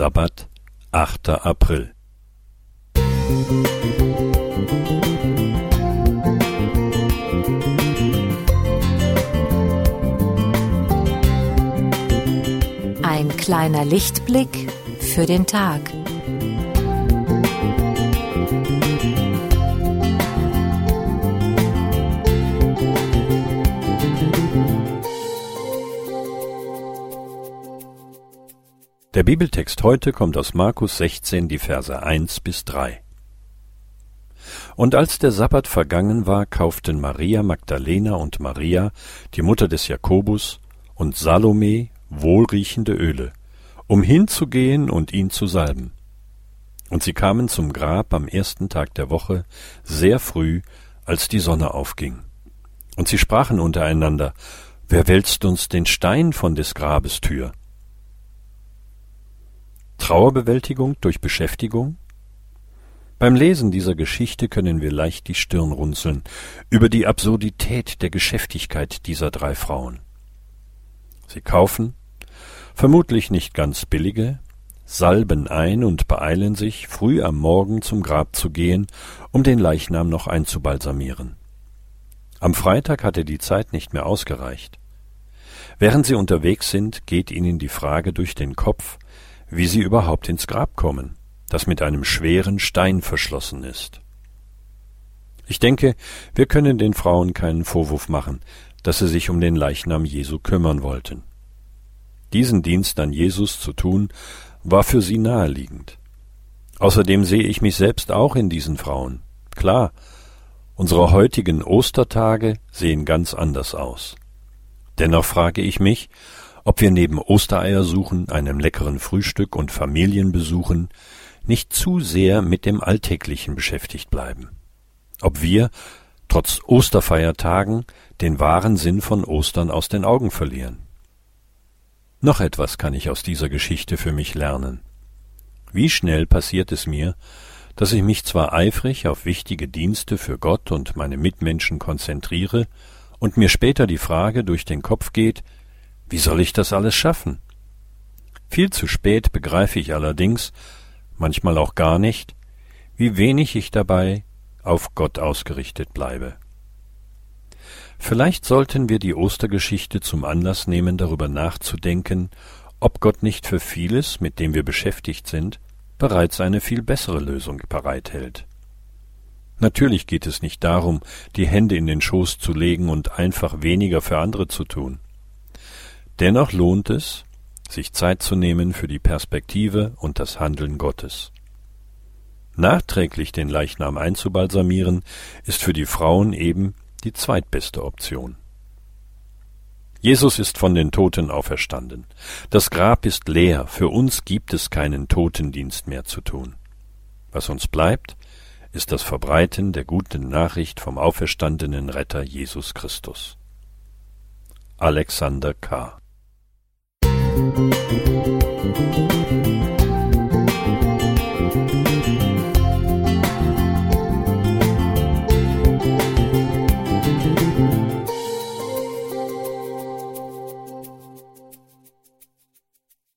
Sabbat, 8. April. Ein kleiner Lichtblick für den Tag. Der Bibeltext heute kommt aus Markus 16, die Verse 1 bis 3. Und als der Sabbat vergangen war, kauften Maria Magdalena und Maria, die Mutter des Jakobus, und Salome wohlriechende Öle, um hinzugehen und ihn zu salben. Und sie kamen zum Grab am ersten Tag der Woche, sehr früh, als die Sonne aufging. Und sie sprachen untereinander, Wer wälzt uns den Stein von des Grabes Tür? Trauerbewältigung durch Beschäftigung? Beim Lesen dieser Geschichte können wir leicht die Stirn runzeln über die Absurdität der Geschäftigkeit dieser drei Frauen. Sie kaufen, vermutlich nicht ganz billige, salben ein und beeilen sich, früh am Morgen zum Grab zu gehen, um den Leichnam noch einzubalsamieren. Am Freitag hatte die Zeit nicht mehr ausgereicht. Während sie unterwegs sind, geht ihnen die Frage durch den Kopf, wie sie überhaupt ins Grab kommen, das mit einem schweren Stein verschlossen ist. Ich denke, wir können den Frauen keinen Vorwurf machen, dass sie sich um den Leichnam Jesu kümmern wollten. Diesen Dienst an Jesus zu tun, war für sie naheliegend. Außerdem sehe ich mich selbst auch in diesen Frauen. Klar, unsere heutigen Ostertage sehen ganz anders aus. Dennoch frage ich mich, ob wir neben Ostereiersuchen, einem leckeren Frühstück und Familienbesuchen nicht zu sehr mit dem Alltäglichen beschäftigt bleiben. Ob wir, trotz Osterfeiertagen, den wahren Sinn von Ostern aus den Augen verlieren. Noch etwas kann ich aus dieser Geschichte für mich lernen. Wie schnell passiert es mir, dass ich mich zwar eifrig auf wichtige Dienste für Gott und meine Mitmenschen konzentriere und mir später die Frage durch den Kopf geht, wie soll ich das alles schaffen? Viel zu spät begreife ich allerdings, manchmal auch gar nicht, wie wenig ich dabei auf Gott ausgerichtet bleibe. Vielleicht sollten wir die Ostergeschichte zum Anlass nehmen, darüber nachzudenken, ob Gott nicht für vieles, mit dem wir beschäftigt sind, bereits eine viel bessere Lösung bereithält. Natürlich geht es nicht darum, die Hände in den Schoß zu legen und einfach weniger für andere zu tun. Dennoch lohnt es, sich Zeit zu nehmen für die Perspektive und das Handeln Gottes. Nachträglich den Leichnam einzubalsamieren, ist für die Frauen eben die zweitbeste Option. Jesus ist von den Toten auferstanden. Das Grab ist leer, für uns gibt es keinen Totendienst mehr zu tun. Was uns bleibt, ist das Verbreiten der guten Nachricht vom auferstandenen Retter Jesus Christus. Alexander K. Thank you.